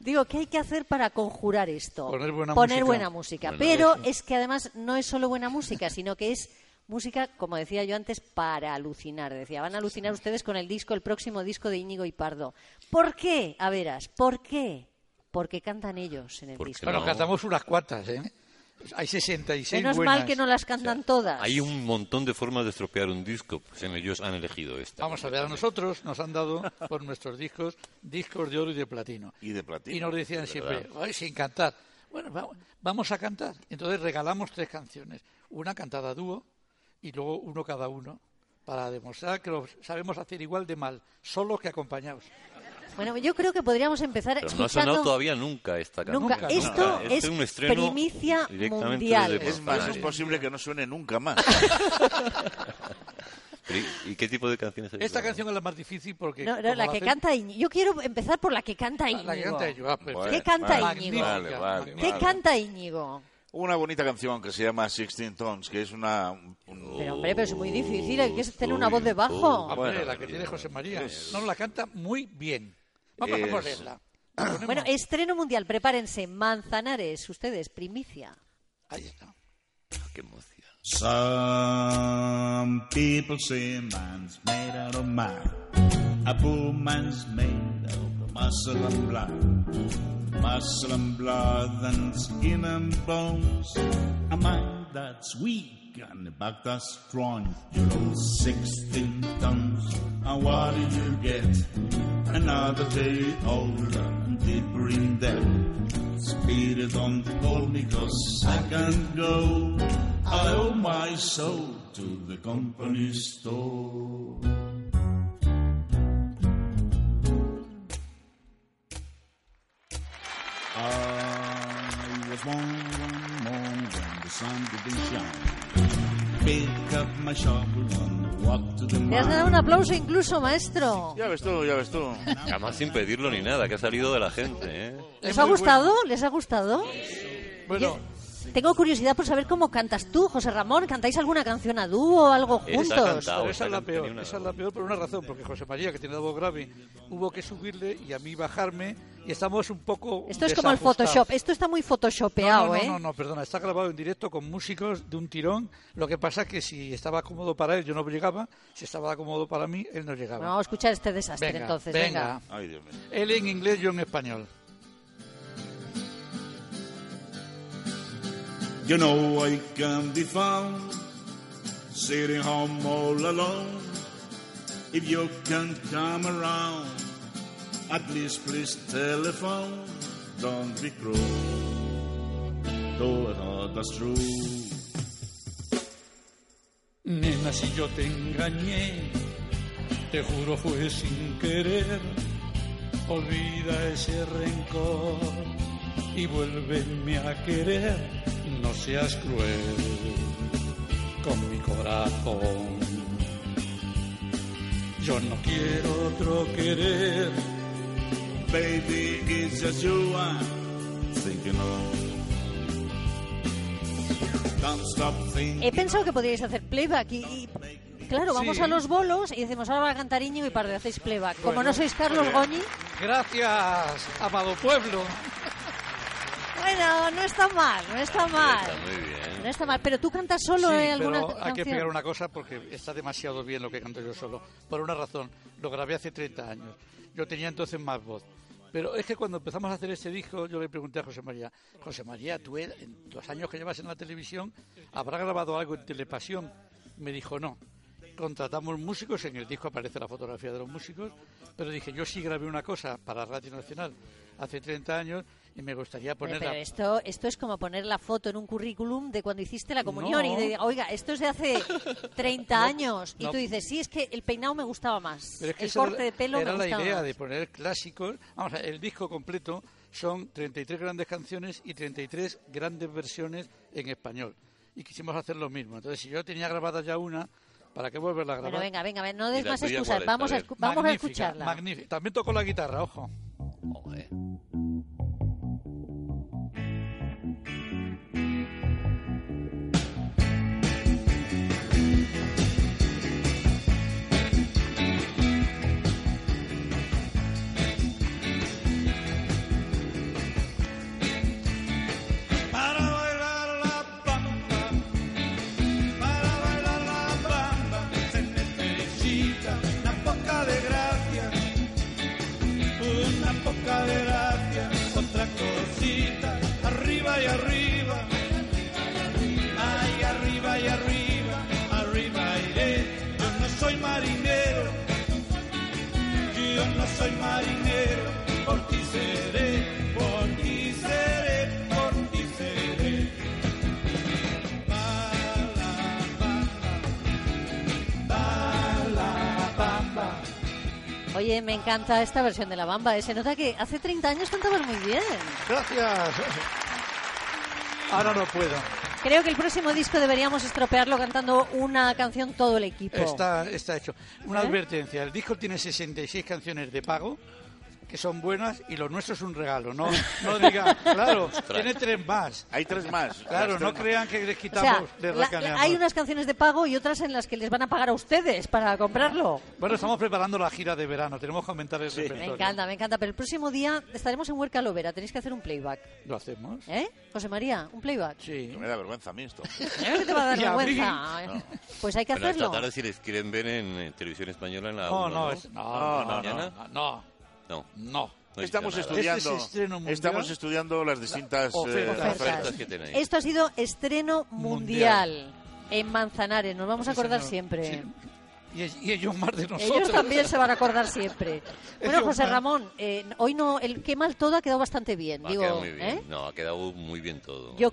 Digo, ¿qué hay que hacer para conjurar esto? Poner buena Poner música. buena música. Pero es que además no es solo buena música, sino que es música, como decía yo antes, para alucinar. Decía, van a alucinar ustedes con el disco, el próximo disco de Íñigo y Pardo. ¿Por qué? A veras, ¿por qué? Porque cantan ellos en el Porque disco. Bueno, no. cantamos unas cuantas, ¿eh? Hay 66 Menos buenas. mal que no las cantan todas. Hay un montón de formas de estropear un disco, pues en ellos han elegido esta. Vamos a ver, a nosotros nos han dado por nuestros discos discos de oro y de platino. Y de platino. Y nos decían siempre, "Ay, sin cantar. Bueno, va- vamos a cantar. Entonces regalamos tres canciones. Una cantada a dúo y luego uno cada uno para demostrar que lo sabemos hacer igual de mal, solos que acompañados. Bueno, yo creo que podríamos empezar Pero no ha escuchando... sonado todavía nunca esta canción. Nunca. Nunca, Esto nunca. Este es un estreno primicia directamente mundial. Es más, es posible que no suene nunca más. ¿Y qué tipo de canciones es Esta canción es la más difícil porque... No, no, la que hacen- canta Íñigo. Yo quiero empezar por la que canta Íñigo. La que canta ellos. ah, perfecto. ¿Qué canta Vale, Íñigo? Vale, vale, ¿Qué canta Íñigo? Una bonita canción que se llama Sixteen Tones, que es una... un- Pero hombre, pero es muy difícil, hay que tener una voz de bajo. Hombre, Bueno, la que tiene José María. No, la canta muy bien. Vamos Es- a ponerla. La ponemos. Bueno, estreno mundial, prepárense. Manzanares, ustedes, primicia. Ahí está. Qué emoción. Some people say man's made out of man. A poor man's made of muscle and blood. Muscle and blood and skin and bones. A mind that's weak and a back that's strong. You lose 16 tons. And what did you get? Another day older and deeper in debt. Spirit don't hold me cause I can't go. I owe my soul to the company store. I was born one morning when the sun didn't shine. Pick up my shovel and walk to the Le has dado un aplauso incluso, maestro. Ya ves tú, ya ves tú. Además sin pedirlo ni nada, que ha salido de la gente, ¿eh? ¿Les ha gustado? ¿Les ha gustado? Bueno, Tengo curiosidad por saber cómo cantas tú, José Ramón. ¿Cantáis alguna canción a dúo o algo Está juntos? cantado. esa es la peor. una- Esa es la peor por una razón, porque José María, que tiene la voz grave, hubo que subirle y a mí bajarme y estamos un poco Esto es como el. Photoshop. Esto está muy photoshopeado, no, no, no, ¿eh? no, no, perdona, está grabado en directo con músicos de un tirón. Lo que pasa es que si estaba cómodo para él, yo no llegaba. Si estaba cómodo para mí, él no llegaba. Vamos a escuchar este desastre venga, entonces. venga. Ay, Dios mío. Él en inglés, yo en español. You know I can be found sitting home all alone. If you can come around, at least please telephone. Don't be cruel. Though it that's true. Nena, si yo te engañé, te juro fue sin querer. Olvida ese rencor y vuélveme a querer. No seas cruel con mi corazón. Yo no quiero otro querer. Baby, it's just you I'm thinking of. He pensado que podríais hacer playback y... y- Claro, vamos Sí. a los bolos y decimos ahora va a cantar Íñigo y para hacéis playback. Como Bueno, no sois Carlos muy Goñi. Gracias, amado pueblo. Bueno, no está mal, no está mal. Está muy bien. No está mal, pero tú cantas solo Sí, en alguna pero hay que explicar una cosa porque está demasiado bien lo que canto yo solo. Por una razón, lo grabé hace 30 años. Yo tenía entonces más voz. Pero es que cuando empezamos a hacer este disco, yo le pregunté a José María, José María, tú en los años que llevas en la televisión, ¿habrá grabado algo en Telepasión? Me dijo, no. Contratamos músicos, en el disco aparece la fotografía de los músicos, pero dije, yo sí grabé una cosa para Radio Nacional hace 30 años y me gustaría ponerla. pero esto, esto es como poner la foto en un currículum de cuando hiciste la comunión No. y de, oiga, esto es de hace 30 años. Y tú dices, sí, es que el peinado me gustaba más. Pero es que el corte de pelo era me la gustaba idea más. de poner clásicos. Vamos a ver, el disco completo son 33 grandes canciones y 33 grandes versiones en español. Y quisimos hacer lo mismo. Entonces, si yo tenía grabada ya una, ¿para qué volverla a grabar? Bueno, venga, venga, venga, no des ¿Y la más excusas. Vamos, A vamos escucharla. Magnífica. También toco la guitarra, ojo. Joder. Oye, me encanta esta versión de la bamba. ¿eh? Se nota que hace 30 años cantabas muy bien. Gracias. Ahora no puedo. Creo que el próximo disco deberíamos estropearlo cantando una canción todo el equipo. Está, está hecho. Una ¿Eh? advertencia. El disco tiene 66 canciones de pago que son buenas y lo nuestro es un regalo. No, no digan, claro, tiene tres más. Hay tres más. Claro, no crean que les O quitamos, sea, les la- la- racaneamos. hay unas canciones de pago y otras en las que les van a pagar a ustedes para comprarlo. Bueno, estamos preparando la gira de verano. Tenemos que aumentar el Me repertorio. encanta, me encanta. Pero el próximo día estaremos en Huerca Lovera. Tenéis que hacer un playback. ¿Lo hacemos? ¿Eh? José María, un playback. Sí. Que me da vergüenza a mí esto. ¿Eh? ¿Qué te va a dar Y a mí, vergüenza? Pues hay que esta hacerlo. tarde si les quieren ver en, eh, televisión española en la No, no, ¿no? es- no, No, no, no, no, no, no, No, no. no Estamos estudiando, Este es mundial. estamos estudiando las distintas Ofertas. eh, Ofertas. que tenéis. Esto ha sido estreno mundial, en Manzanares. Nos vamos a acordar señor. siempre. Sí. Y, y ellos más de nosotros. Ellos también se van a acordar siempre. Bueno, José. Ramón, eh, hoy no, el qué mal todo ha quedado bastante bien. Ha digo, quedado muy bien. ¿eh? No, ha quedado muy bien todo. Yo